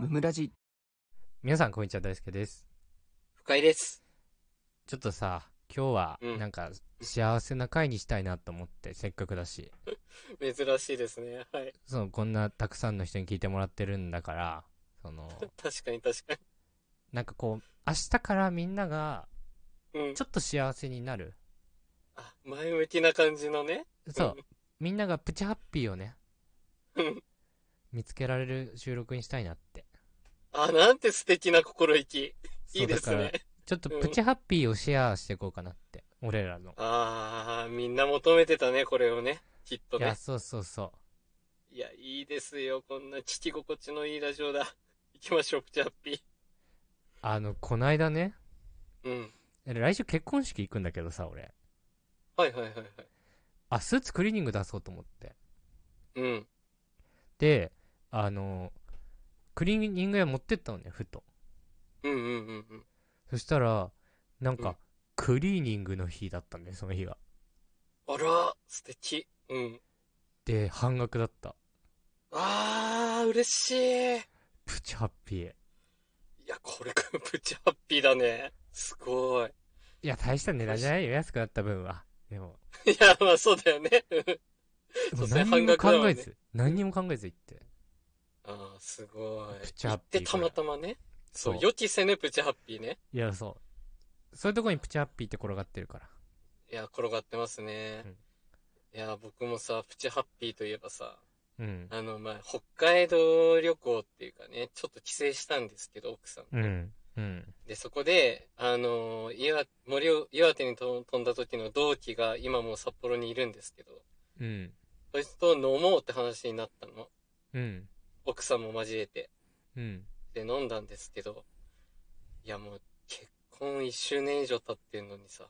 ムムラジ皆さん、こんにちは。大輔です。深井です。ちょっとさ、今日は、うんなんか、幸せな回にしたいなと思って、せっかくだし。珍しいですね。はい。その、こんなたくさんの人に聞いてもらってるんだから、その、確かに確かなんかこう、明日からみんなが、に。うんち。ょっと幸せになる。あ、前向きな感じのね。そう。みんながプチハッピーをね、うん。見つけられる収録にしたいなって。あ、なんて素敵な心意気。いいですね。ちょっとプチハッピーをシェアしていこうかなって。俺らの。あー、みんな求めてたね、これをね。きっといや、ね。そうそうそう。いや、いいですよ。こんな聞き心地のいいラジオだ。行きましょう、プチハッピー。あの、こないだね、うん。来週結婚式行くんだけどさ、俺。はいはいはいはい。あ、スーツクリーニング出そうと思って。うん。で、あの、クリーニング屋持ってったのね、ふと。うんうんうんうん。そしたら、なんか、うんクリーニングの日だったんだよ、その日が。あら、素敵。うん。で、半額だった。あー、嬉しい。いプチハッピー。や、これ、プチハッピーだね。すごい。いや、大した値段じゃないよ、安くなった分は。でも、いや、まあそうだよね。うんもうそう何にも考えず、何にも考えず行って。ああ、すごい。プチハッピー行ってたまたまね。そう、予期せぬプチハッピーね。いや、そう。そういうとこにプチハッピーって転がってるから。いや、転がってますね。うんいや、僕もさ、プチハッピーといえばさ、うん。あの、まあ、北海道旅行っていうかね、ちょっと帰省したんですけど、奥さんと。うん。うん。で、そこで、あの、岩、森を、岩手にと飛んだ時の同期が今もう札幌にいるんですけど、うん。そいつと飲もうって話になったの。うん。奥さんも交えて。うん。で、飲んだんですけど、いやもう、結婚1周年以上経ってんのにさ、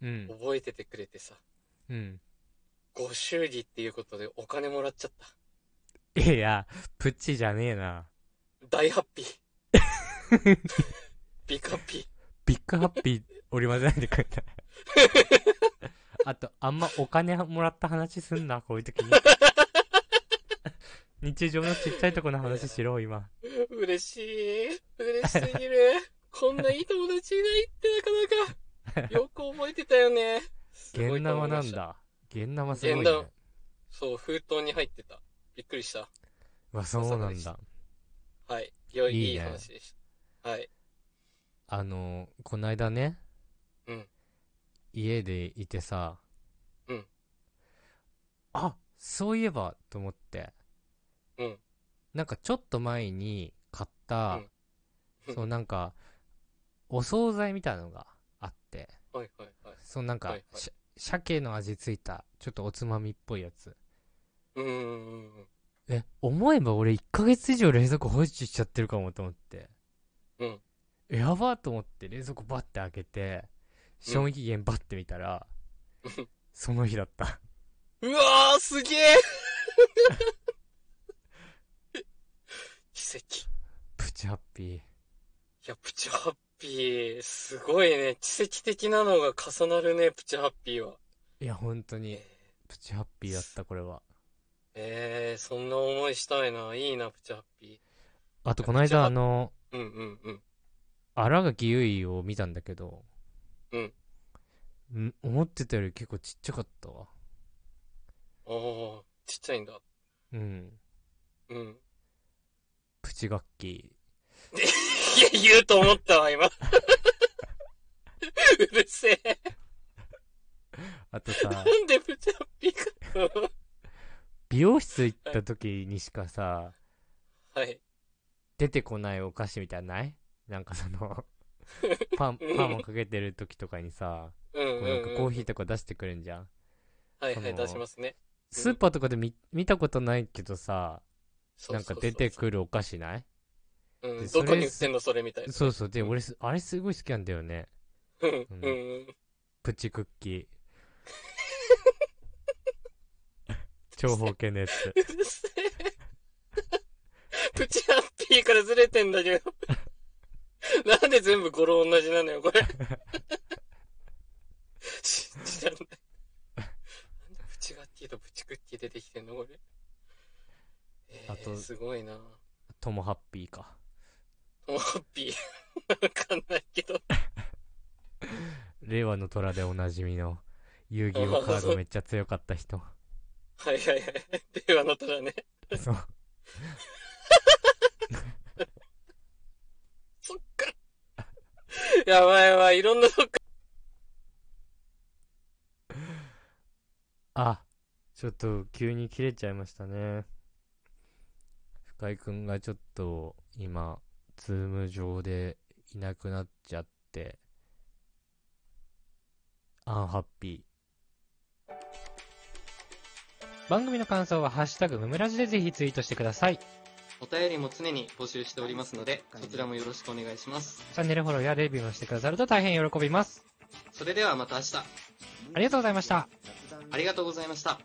うん。覚えててくれてさ、うん。ご祝儀っていうことでお金もらっちゃった。いや、プチじゃねえな。大ハッピー。ビッグハッピー。ビッグハッピー織り交ぜないでくれた。あと、あんまお金もらった話すんな、こういう時に。日常のちっちゃいとこの話しろ、今。嬉しい。嬉しすぎる。こんないい友達いないってなかなか。よく覚えてたよね。すごい現生と思いましたなんだ。現生すごいね。そう、封筒に入ってた。びっくりした。うわ、そうなんだ。はい。良い、いいいいね話でした。はい。あの、こないだね。うん。家でいてさ。うん。あ、そういえば、と思って。うん。なんかちょっと前に買った、うんそうなんか、お惣菜みたいなのがあって、はいはいはい。そうなんか、はいはいし鮭の味ついた、ちょっとおつまみっぽいやつ。うーん。え、思えば俺1ヶ月以上冷蔵庫放置しちゃってるかもと思って。うん。やばーと思って冷蔵庫バッて開けて、賞味期限バッて見たら、うんその日だった。うわー、すげえ奇 跡。プチハッピー。いや、プチハッピー、すごいね。奇跡的なのが重なるね、プチハッピーは。いや、本当に、プチハッピーだった、これは。えー、そんな思いしたいな。いいな、プチハッピあと、この間、あの、ー。うんうんうん。荒垣結衣を見たんだけど、うん。ん思ってたより結構ちっちゃかったわ。おー、ちっちゃいんだ。うん。うん。プチ楽器。いや、言うと思ったわ、今。うるせえ。あとさ、なんでプチハッピーか。美容室行った時にしかさ、はい。出てこないお菓子みたいなのない？なんかその、パン、パンをかけてる時とかにさ、うんうん、こうなんうん。かコーヒーとか出してくるんじゃん。はいはい、出しますね。スーパーとかで見見たことないけどさ、なんか出てくるお菓子ない？うん、どこに売ってんのそれみたいな。そうそう。で、俺す、あれすごい好きなんだよね。うん、ううん。プチクッキー。長方形のやつ。うるせえ。プチハッピーからずれてんだけど。なんで全部語呂同じなのよ、これ。信じらんない。なんでプチガッキーとプチクッキー出てきてんの、これ。えー、あとすごいな。トモハッピーか。もうハッピー。わかんないけど。令和の虎でおなじみの、遊戯王カードめっちゃ強かった人。はいはいはい。令和の虎ね。そう。そっか。やばいやばい、いろんなとこあ、ちょっと急に切れちゃいましたね。深井くんがちょっと今、 Zoom 上でいなくなっちゃって、アンハッピー。番組の感想はハッシュタグムムラジでぜひツイートしてください。チお便りも常に募集しておりますので、そちらもよろしくお願いします。ャンネルフォローやレビューもしてくださると大変喜びます。それではまた明日、ありがとうございました。ありがとうございました。